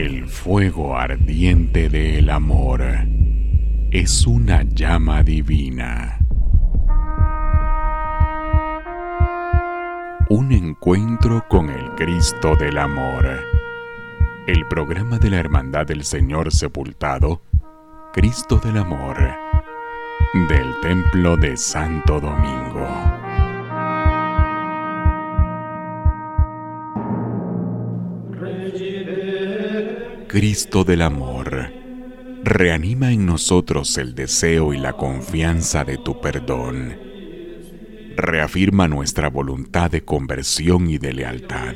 El fuego ardiente del amor es una llama divina. Un encuentro con el Cristo del Amor. El programa de la Hermandad del Señor Sepultado, Cristo del Amor, del Templo de Santo Domingo. Cristo del Amor, reanima en nosotros el deseo y la confianza de tu perdón. Reafirma nuestra voluntad de conversión y de lealtad.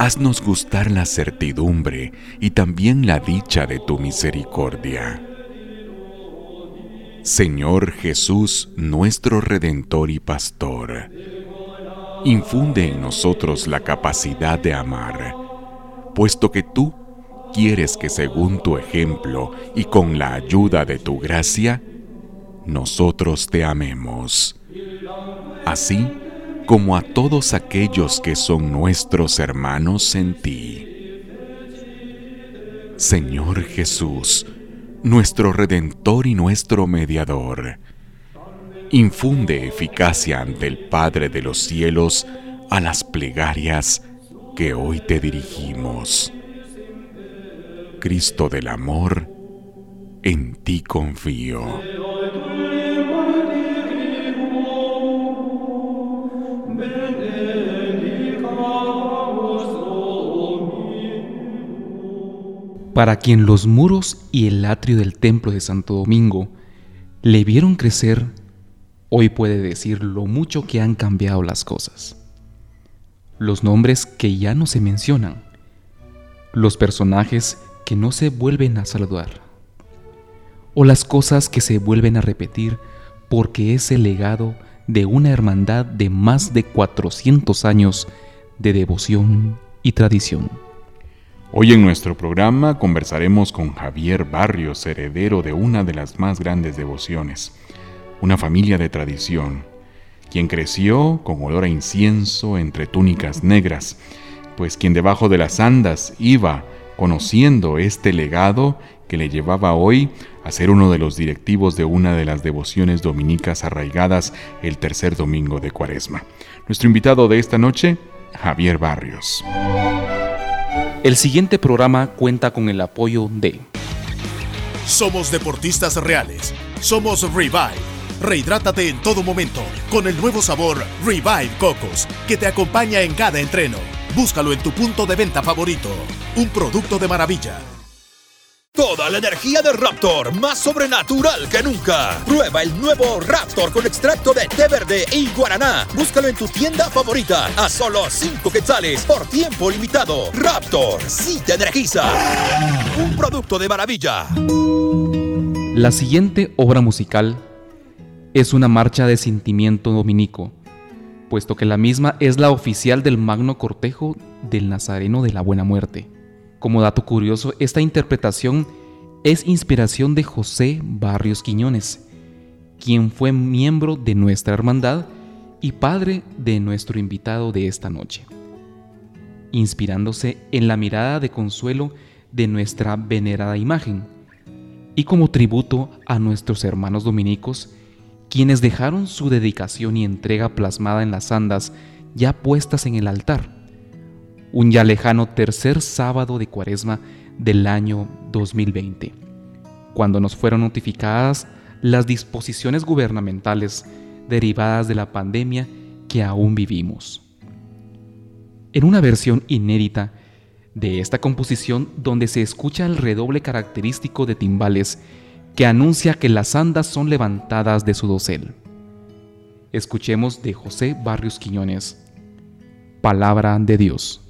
Haznos gustar la certidumbre y también la dicha de tu misericordia. Señor Jesús, nuestro Redentor y Pastor, infunde en nosotros la capacidad de amar, puesto que tú quieres que según tu ejemplo y con la ayuda de tu gracia, nosotros te amemos. Así como a todos aquellos que son nuestros hermanos en ti. Señor Jesús, nuestro Redentor y nuestro Mediador, infunde eficacia ante el Padre de los cielos a las plegarias que hoy te dirigimos. Cristo del amor, en ti confío. Para quien los muros y el atrio del templo de Santo Domingo le vieron crecer, hoy puede decir lo mucho que han cambiado las cosas. Los nombres que ya no se mencionan, los personajes que no se vuelven a saludar, o las cosas que se vuelven a repetir porque es el legado de una hermandad de más de 400 años de devoción y tradición. Hoy en nuestro programa conversaremos con Javier Barrios, heredero de una de las más grandes devociones, una familia de tradición, quien creció con olor a incienso entre túnicas negras, pues quien debajo de las andas iba conociendo este legado que le llevaba hoy a ser uno de los directivos de una de las devociones dominicas arraigadas el tercer domingo de Cuaresma. Nuestro invitado de esta noche, Javier Barrios. El siguiente programa cuenta con el apoyo de Somos deportistas reales. Somos Revive. Rehidrátate en todo momento con el nuevo sabor Revive Cocos que te acompaña en cada entreno. Búscalo en tu punto de venta favorito. Un producto de maravilla. Toda la energía de Raptor, más sobrenatural que nunca. Prueba el nuevo Raptor con extracto de té verde y guaraná. Búscalo en tu tienda favorita a solo 5 quetzales por tiempo limitado. Raptor, sí te energiza. Un producto de maravilla. La siguiente obra musical es una marcha de sentimiento dominico, puesto que la misma es la oficial del magno cortejo del Nazareno de la Buena Muerte. Como dato curioso, esta interpretación es inspiración de José Barrios Quiñones, quien fue miembro de nuestra hermandad y padre de nuestro invitado de esta noche, inspirándose en la mirada de consuelo de nuestra venerada imagen, y como tributo a nuestros hermanos dominicos, quienes dejaron su dedicación y entrega plasmada en las andas ya puestas en el altar un ya lejano tercer sábado de cuaresma del año 2020, cuando nos fueron notificadas las disposiciones gubernamentales derivadas de la pandemia que aún vivimos. En una versión inédita de esta composición donde se escucha el redoble característico de timbales que anuncia que las andas son levantadas de su dosel. Escuchemos de José Barrios Quiñones, Palabra de Dios.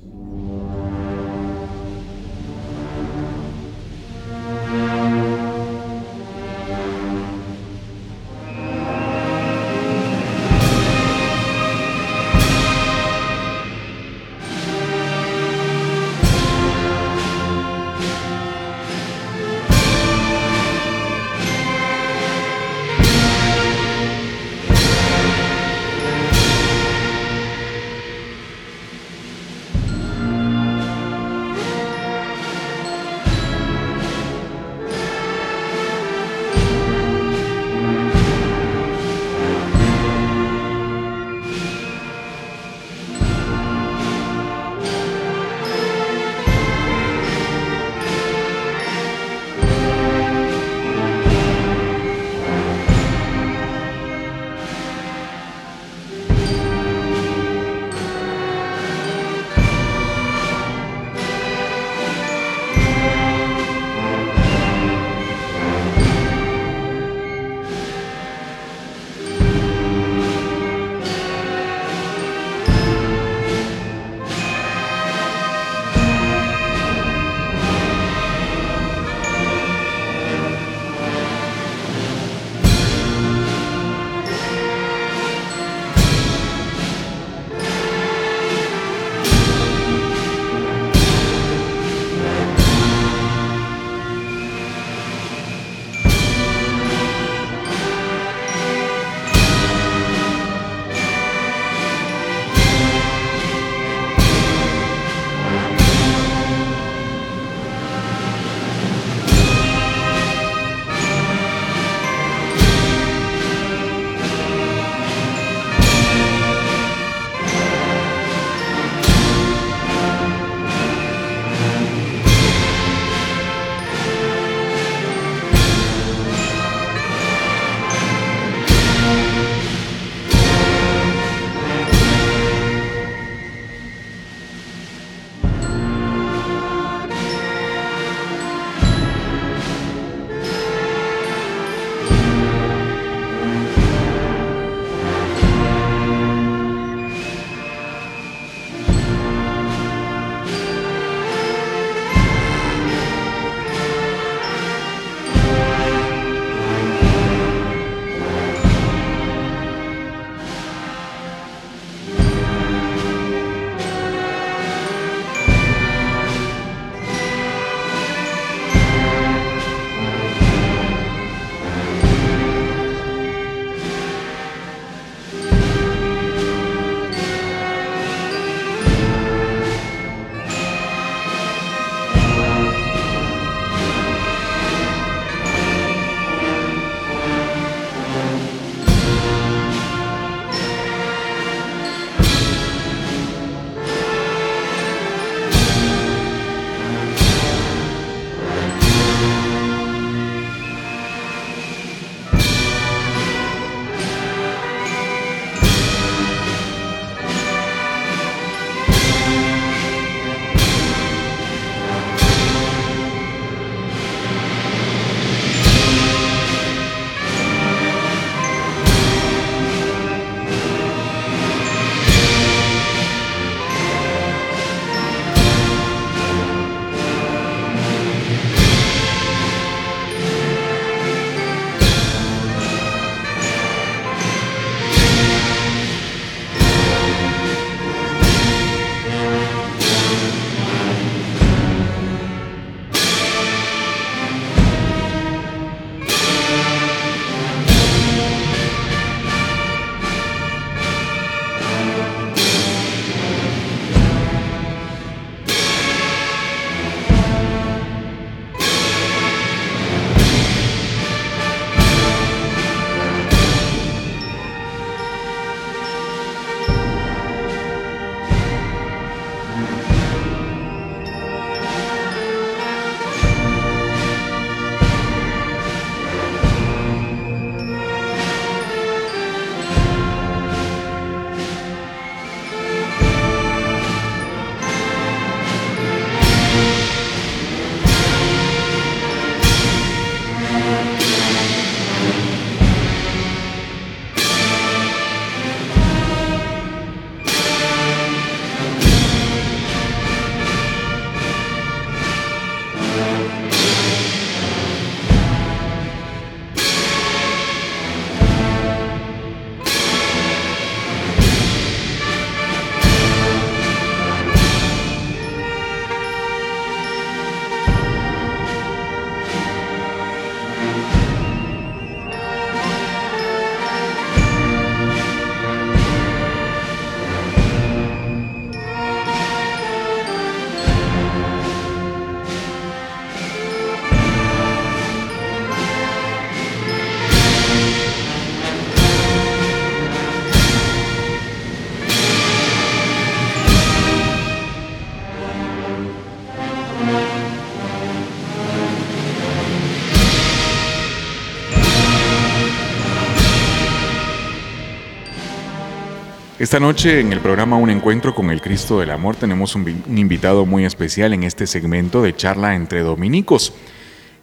Esta noche en el programa Un Encuentro con el Cristo del Amor tenemos un, invitado muy especial en este segmento de charla entre dominicos.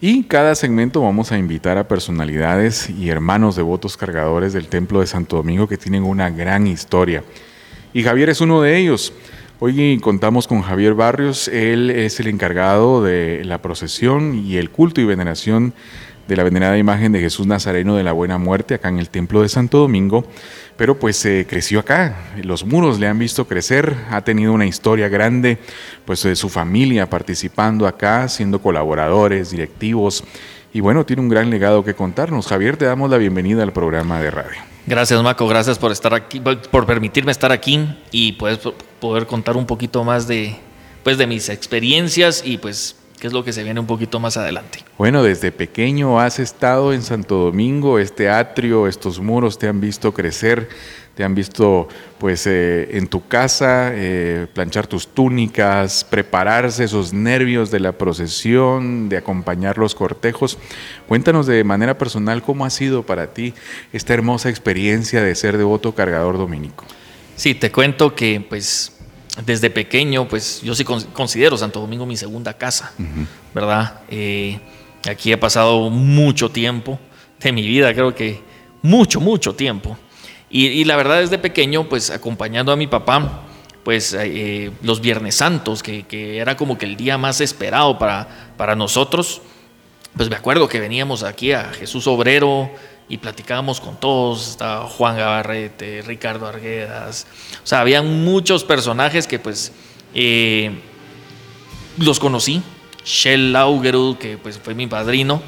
Y cada segmento vamos a invitar a personalidades y hermanos devotos cargadores del Templo de Santo Domingo que tienen una gran historia. Y Javier es uno de ellos. Hoy contamos con Javier Barrios, él es el encargado de la procesión y el culto y veneración de la venerada imagen de Jesús Nazareno de la Buena Muerte acá en el Templo de Santo Domingo, pero pues creció acá, los muros le han visto crecer, ha tenido una historia grande, pues de su familia participando acá, siendo colaboradores, directivos, y bueno, tiene un gran legado que contarnos. Javier, te damos la bienvenida al programa de radio. Gracias, Maco, gracias por estar aquí, por permitirme estar aquí y pues, poder contar un poquito más de, pues, de mis experiencias y pues que es lo que se viene un poquito más adelante. Bueno, desde pequeño has estado en Santo Domingo, este atrio, estos muros te han visto crecer, te han visto pues eh, en tu casa eh, planchar tus túnicas, prepararse esos nervios de la procesión, de acompañar los cortejos. Cuéntanos de manera personal cómo ha sido para ti esta hermosa experiencia de ser devoto cargador dominico. Sí, te cuento que pues desde pequeño, pues yo sí considero Santo Domingo mi segunda casa, ¿verdad? Eh, aquí he pasado mucho tiempo de mi vida, creo que mucho, mucho tiempo. Y, la verdad desde pequeño, pues acompañando a mi papá, pues eh, los Viernes Santos, que, que, era como que el día más esperado para, para nosotros, pues me acuerdo que veníamos aquí a Jesús Obrero, y platicábamos con todos, estaba Juan Gabarrete, Ricardo Arguedas, o sea, habían muchos personajes que pues eh, los conocí, Shell Laugerud, que pues fue mi padrino,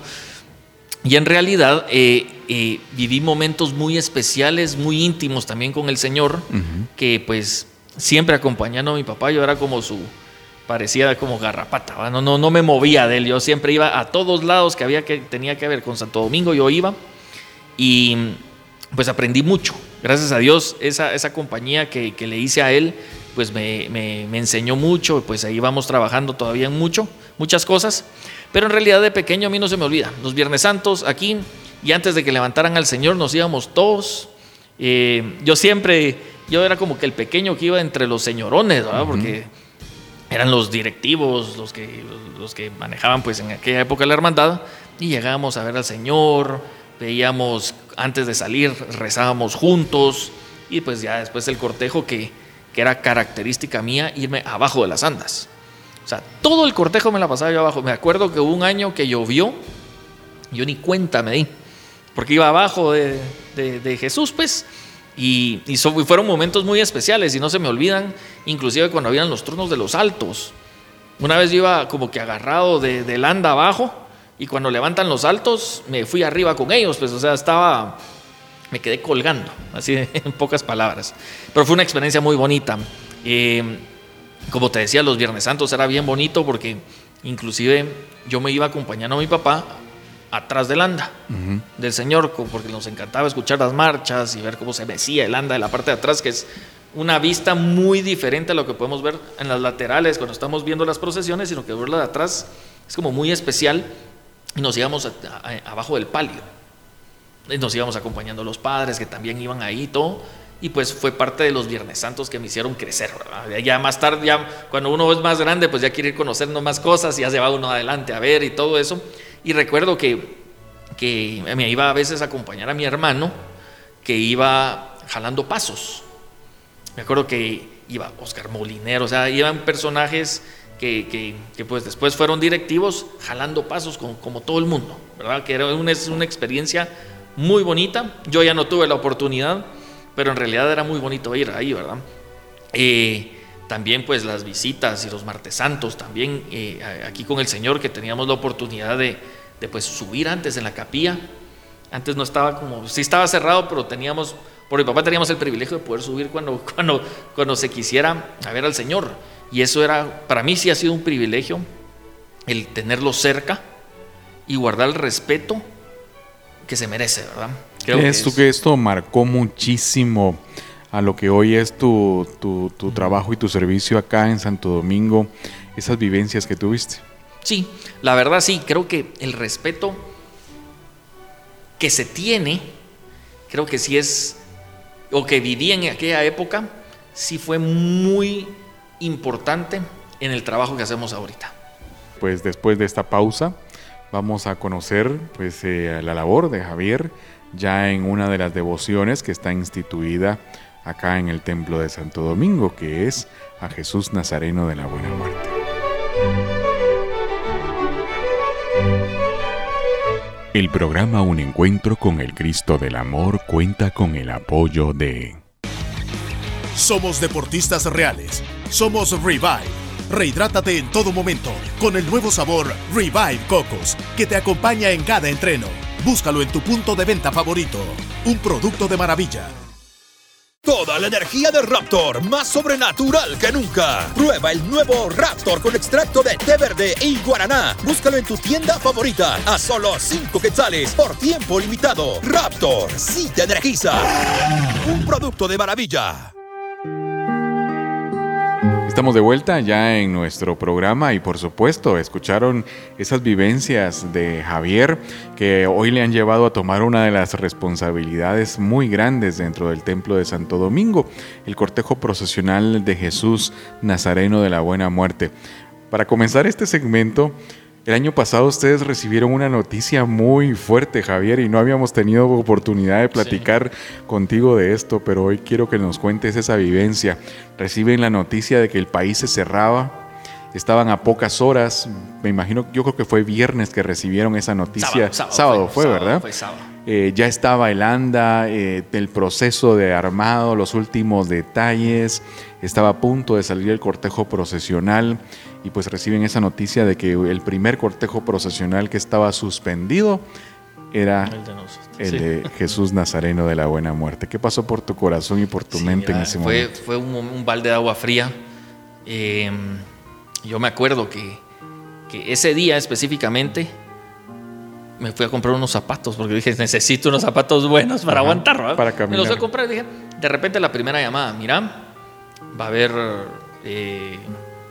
y en realidad eh, eh, viví momentos muy especiales, muy íntimos también con el Señor, que pues siempre acompañando a mi papá, yo era como su, parecía como garrapata, no, no, no me movía de él, yo siempre iba a todos lados que había que tenía que ver con Santo Domingo, yo iba y pues aprendí mucho. Gracias a Dios, esa, esa compañía que, le hice a él, pues me, enseñó mucho, pues ahí vamos trabajando todavía en mucho, muchas cosas. Pero en realidad de pequeño a mí no se me olvida. Los Viernes Santos aquí, y antes de que levantaran al Señor, nos íbamos todos. Eh, yo siempre, yo era como que el pequeño que iba entre los señorones, ¿verdad? Porque eran los directivos, los que, los que manejaban pues en aquella época la hermandad, y llegábamos a ver al Señor veíamos antes de salir, rezábamos juntos y pues ya después el cortejo que, que era característica mía, irme abajo de las andas. O sea, todo el cortejo me la pasaba yo abajo. Me acuerdo que hubo un año que llovió, yo ni cuenta me di, porque iba abajo de, de, Jesús, pues, y, y, fueron momentos muy especiales y no se me olvidan, inclusive cuando habían los turnos de los altos. Una vez yo iba como que agarrado de, del anda abajo y cuando levantan los altos, me fui arriba con ellos, pues, o sea, estaba, me quedé colgando, así en pocas palabras. Pero fue una experiencia muy bonita. Eh, como te decía, los Viernes Santos era bien bonito porque inclusive yo me iba acompañando a mi papá atrás del anda del Señor, porque nos encantaba escuchar las marchas y ver cómo se mecía el anda de la parte de atrás, que es una vista muy diferente a lo que podemos ver en las laterales cuando estamos viendo las procesiones, sino que verla de atrás es como muy especial y nos íbamos abajo del palio. Y nos íbamos acompañando los padres que también iban ahí y todo. Y pues fue parte de los Viernes Santos que me hicieron crecer. Ya más tarde, cuando uno es más grande, pues ya quiere ir conociendo más cosas y ya se va uno adelante a ver y todo eso. Y recuerdo que, que me iba a veces a acompañar a mi hermano que iba jalando pasos. Me acuerdo que iba Oscar Molinero, o sea, iban personajes que, pues después fueron directivos jalando pasos como todo el mundo, ¿verdad? Que era una, una experiencia muy bonita. Yo ya no tuve la oportunidad, pero en realidad era muy bonito ir ahí, ¿verdad? Eh, también pues las visitas y los martes santos, también eh, aquí con el Señor que teníamos la oportunidad de, de, pues subir antes en la capilla. Antes no estaba como, sí estaba cerrado, pero teníamos, por mi papá teníamos el privilegio de poder subir cuando, cuando, cuando se quisiera a ver al Señor. Y eso era, para mí sí ha sido un privilegio el tenerlo cerca y guardar el respeto que se merece, ¿verdad? Creo que, que esto marcó muchísimo a lo que hoy es tu, tu, trabajo y tu servicio acá en Santo Domingo, esas vivencias que tuviste. Sí, la verdad sí, creo que el respeto que se tiene, creo que sí es o que viví en aquella época, sí fue muy importante en el trabajo que hacemos ahorita. Pues después de esta pausa vamos a conocer pues, eh, la labor de Javier ya en una de las devociones que está instituida acá en el Templo de Santo Domingo, que es a Jesús Nazareno de la Buena Muerte. El programa Un Encuentro con el Cristo del Amor cuenta con el apoyo de... Somos deportistas reales. Somos Revive. Rehidrátate en todo momento con el nuevo sabor Revive Cocos, que te acompaña en cada entreno. Búscalo en tu punto de venta favorito. Un producto de maravilla. Toda la energía de Raptor, más sobrenatural que nunca. Prueba el nuevo Raptor con extracto de té verde y guaraná. Búscalo en tu tienda favorita a solo 5 quetzales por tiempo limitado. Raptor, sí te energiza. Un producto de maravilla. Estamos de vuelta ya en nuestro programa y por supuesto escucharon esas vivencias de Javier que hoy le han llevado a tomar una de las responsabilidades muy grandes dentro del Templo de Santo Domingo, el cortejo procesional de Jesús Nazareno de la Buena Muerte. Para comenzar este segmento, el año pasado ustedes recibieron una noticia muy fuerte, Javier, y no habíamos tenido oportunidad de platicar contigo de esto, pero hoy quiero que nos cuentes esa vivencia. Reciben la noticia de que el país se cerraba, estaban a pocas horas, me imagino, yo creo que fue viernes que recibieron esa noticia. Sábado, fue, ¿verdad? Fue sábado. Eh, ya estaba el ANDA, eh, el proceso de armado, los últimos detalles, estaba a punto de salir el cortejo procesional y pues reciben esa noticia de que el primer cortejo procesional que estaba suspendido era el de, Jesús Nazareno de la Buena Muerte. ¿Qué pasó por tu corazón y por tu mente en ese fue, momento? Fue un, balde de agua fría. Em, yo me acuerdo que, que ese día específicamente me fui a comprar unos zapatos porque dije, necesito unos zapatos buenos para aguantar. Para caminar. Me los fui a comprar y dije, de repente la primera llamada, mira, va a haber eh,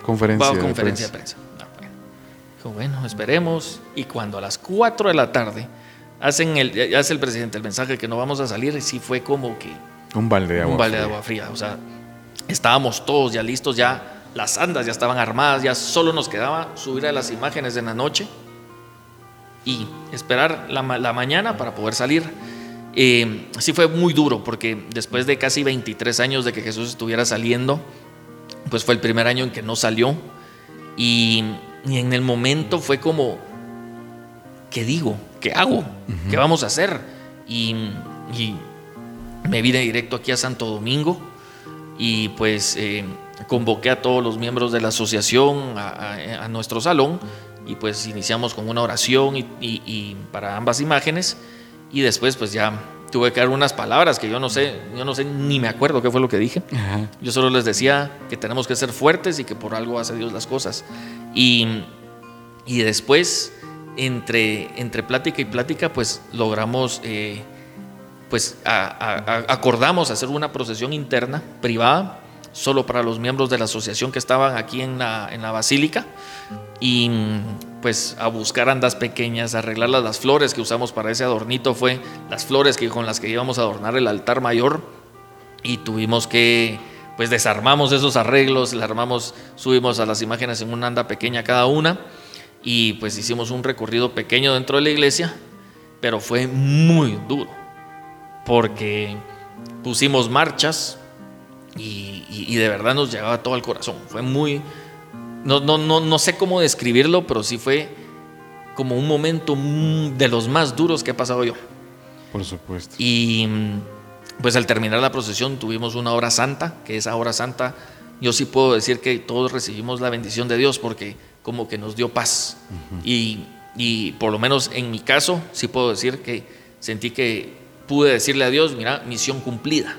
conferencia, de, conferencia prensa. de prensa. bueno. Dijo, bueno, esperemos. Y cuando a las 4 de la tarde hacen el, hace el presidente el mensaje que no vamos a salir, y sí fue como que... Un balde de agua Un balde de agua fría. O sea, estábamos todos ya listos, ya las andas ya estaban armadas, ya solo nos quedaba subir a las imágenes en la noche y esperar la, la mañana para poder salir. Eh, sí fue muy duro porque después de casi 23 años de que Jesús estuviera saliendo, pues fue el primer año en que no salió y, y en el momento fue como, ¿qué digo? ¿Qué hago? ¿Qué vamos a hacer? Y, y, me vine directo aquí a Santo Domingo y pues eh, convoqué a todos los miembros de la asociación a, a, a nuestro salón y pues iniciamos con una oración y, y, y, para ambas imágenes y después pues ya tuve que dar unas palabras que yo no sé, yo no sé ni me acuerdo qué fue lo que dije. Ajá. Yo solo les decía que tenemos que ser fuertes y que por algo hace Dios las cosas. Y, y después entre, entre plática y plática pues logramos eh, pues a, a, acordamos hacer una procesión interna privada solo para los miembros de la asociación que estaban aquí en la, en la basílica y pues a buscar andas pequeñas, arreglar las, las, flores que usamos para ese adornito fue las flores que, con las que íbamos a adornar el altar mayor. Y tuvimos que pues desarmamos esos arreglos, le armamos, subimos a las imágenes en una anda pequeña cada una. Y pues hicimos un recorrido pequeño dentro de la iglesia, pero fue muy duro porque pusimos marchas, y, de verdad nos llegaba todo al corazón. Fue muy, no, no, no, no sé cómo describirlo, pero sí fue como un momento de los más duros que he pasado yo. Por supuesto. Y pues al terminar la procesión tuvimos una hora santa, que esa hora santa yo sí puedo decir que todos recibimos la bendición de Dios porque como que nos dio paz. Uh -huh. y, y por lo menos en mi caso sí puedo decir que sentí que pude decirle a Dios, mira, misión cumplida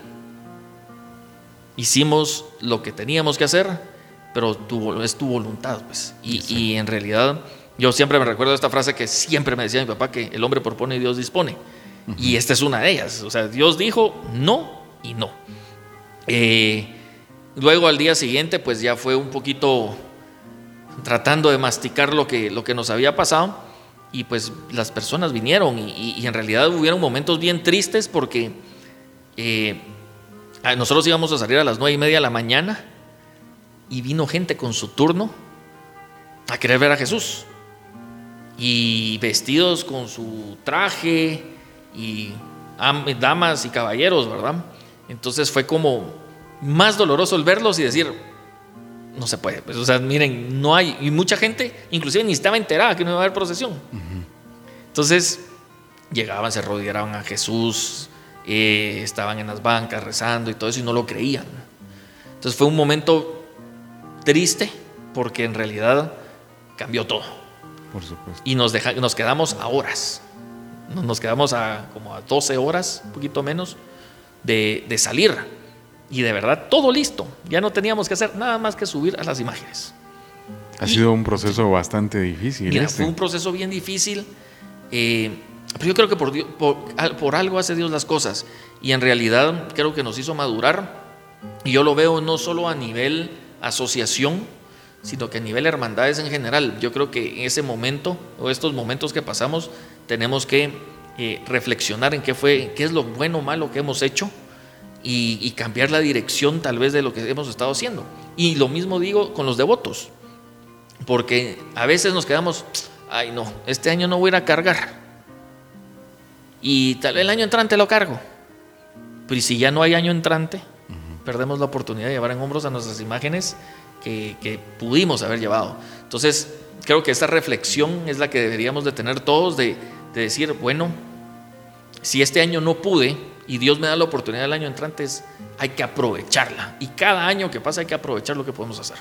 hicimos lo que teníamos que hacer, pero tu, es tu voluntad, pues. Y, sí. y, en realidad, yo siempre me recuerdo esta frase que siempre me decía mi papá, que el hombre propone y Dios dispone. Uh -huh. Y esta es una de ellas. O sea, Dios dijo no y no. Eh, luego al día siguiente, pues ya fue un poquito tratando de masticar lo que, lo que nos había pasado. Y pues las personas vinieron y, y, y en realidad hubieron momentos bien tristes porque... Eh, nosotros íbamos a salir a las nueve y media de la mañana y vino gente con su turno a querer ver a Jesús. Y vestidos con su traje y damas y caballeros, ¿verdad? Entonces fue como más doloroso el verlos y decir, no se puede. Pues, o sea, miren, no hay, y mucha gente inclusive ni estaba enterada que no iba a haber procesión. Entonces llegaban, se rodeaban a Jesús, eh, estaban en las bancas rezando y todo eso y no lo creían. Entonces fue un momento triste porque en realidad cambió todo. Por supuesto. Y nos, nos quedamos a horas. Nos quedamos a como a 12 horas, un poquito menos, de, salir. Y de verdad, todo listo. Ya no teníamos que hacer nada más que subir a las imágenes. Ha sido un proceso bastante difícil. Mira, este. fue un proceso bien difícil. Eh, pero yo creo que por, por, por, algo hace Dios las cosas. Y en realidad creo que nos hizo madurar. Y yo lo veo no solo a nivel asociación, sino que a nivel hermandades en general. Yo creo que en ese momento o estos momentos que pasamos tenemos que eh, reflexionar en qué fue, qué es lo bueno o malo que hemos hecho y, cambiar la dirección tal vez de lo que hemos estado haciendo. Y lo mismo digo con los devotos, porque a veces nos quedamos, ay no, este año no voy a ir a cargar. Y tal vez el año entrante lo cargo. Pero si ya no hay año entrante, perdemos la oportunidad de llevar en hombros a nuestras imágenes que, pudimos haber llevado. Entonces, creo que esta reflexión es la que deberíamos de tener todos de, decir, bueno, si este año no pude y Dios me da la oportunidad del año entrante, hay que aprovecharla. Y cada año que pasa hay que aprovechar lo que podemos hacer.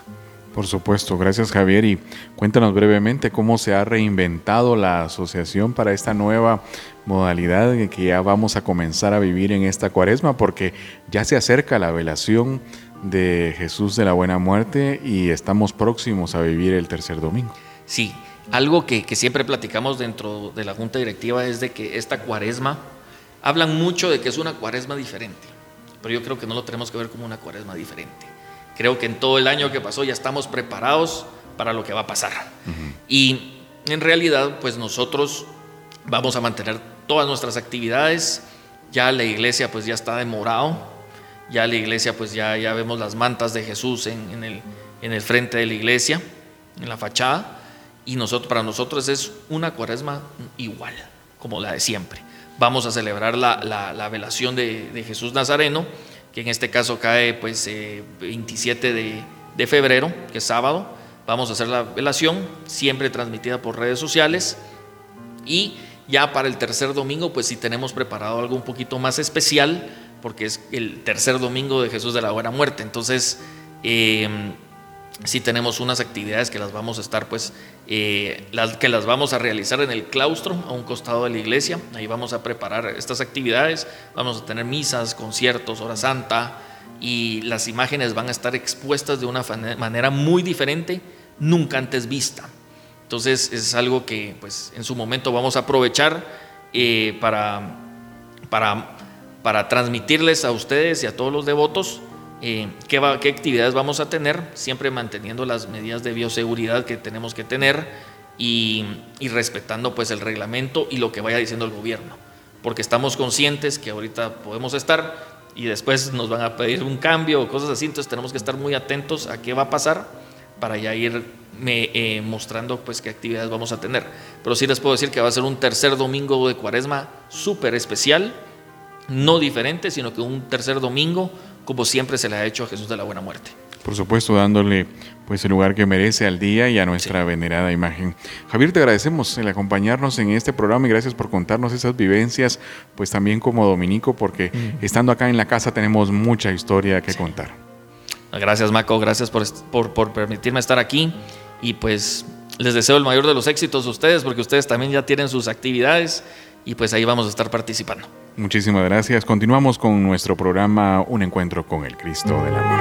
Por supuesto, gracias Javier y cuéntanos brevemente cómo se ha reinventado la asociación para esta nueva modalidad que ya vamos a comenzar a vivir en esta cuaresma porque ya se acerca la velación de Jesús de la Buena Muerte y estamos próximos a vivir el tercer domingo. Sí, algo que, siempre platicamos dentro de la Junta Directiva es de que esta cuaresma, hablan mucho de que es una cuaresma diferente, pero yo creo que no lo tenemos que ver como una cuaresma diferente. Creo que en todo el año que pasó ya estamos preparados para lo que va a pasar. Y en realidad, pues nosotros vamos a mantener todas nuestras actividades, ya la iglesia pues ya está demorado, ya la iglesia, pues ya, ya vemos las mantas de Jesús en, el, en el frente de la iglesia, en la fachada. Y nosotros, para nosotros es una cuaresma igual, como la de siempre. Vamos a celebrar la, velación de, Jesús Nazareno, que en este caso cae pues 27 eh, de, febrero, que es sábado. Vamos a hacer la velación, siempre transmitida por redes sociales. Y ya para el tercer domingo, pues si tenemos preparado algo un poquito más especial, porque es el tercer domingo de Jesús de la Buena Muerte. Entonces, eh, sí tenemos unas actividades que las vamos a estar, pues, eh, las, que las vamos a realizar en el claustro, a un costado de la iglesia. Ahí vamos a preparar estas actividades. Vamos a tener misas, conciertos, hora santa, y las imágenes van a estar expuestas de una manera muy diferente, nunca antes vista. Entonces, es algo que, pues, en su momento vamos a aprovechar eh, para, para para transmitirles a ustedes y a todos los devotos eh, qué, actividades vamos a tener, siempre manteniendo las medidas de bioseguridad que tenemos que tener y, respetando pues el reglamento y lo que vaya diciendo el gobierno, porque estamos conscientes que ahorita podemos estar y después nos van a pedir un cambio o cosas así, entonces tenemos que estar muy atentos a qué va a pasar para ya ir eh, mostrando pues qué actividades vamos a tener. Pero sí les puedo decir que va a ser un tercer domingo de cuaresma súper especial no diferente, sino que un tercer domingo, como siempre se le ha hecho a Jesús de la Buena Muerte. Por supuesto, dándole pues el lugar que merece al día y a nuestra venerada imagen. Javier, te agradecemos el acompañarnos en este programa y gracias por contarnos esas vivencias, pues también como dominico, porque mm. estando acá en la casa tenemos mucha historia que contar. Gracias, Maco, gracias por, por, por permitirme estar aquí y pues les deseo el mayor de los éxitos a ustedes, porque ustedes también ya tienen sus actividades y pues ahí vamos a estar participando. Muchísimas gracias. Continuamos con nuestro programa Un encuentro con el Cristo del Amor.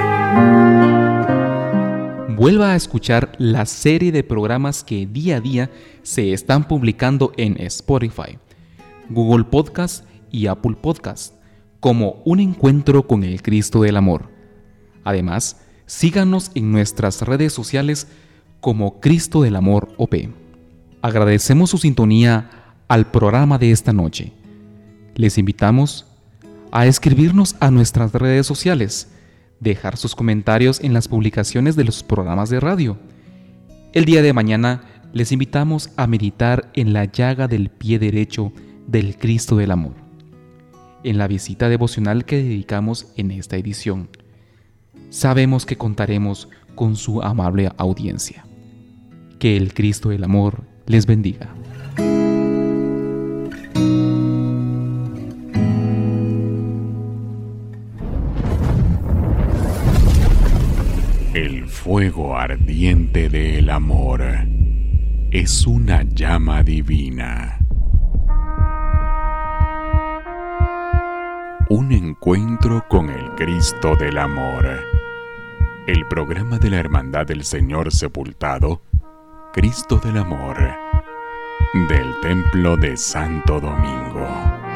Vuelva a escuchar la serie de programas que día a día se están publicando en Spotify, Google Podcast y Apple Podcast como Un encuentro con el Cristo del Amor. Además, síganos en nuestras redes sociales como Cristo del Amor OP. Agradecemos su sintonía al programa de esta noche les invitamos a escribirnos a nuestras redes sociales, dejar sus comentarios en las publicaciones de los programas de radio. El día de mañana les invitamos a meditar en la llaga del pie derecho del Cristo del Amor, en la visita devocional que dedicamos en esta edición. Sabemos que contaremos con su amable audiencia. Que el Cristo del Amor les bendiga. Fuego ardiente del amor es una llama divina. Un encuentro con el Cristo del Amor. El programa de la Hermandad del Señor Sepultado, Cristo del Amor, del Templo de Santo Domingo.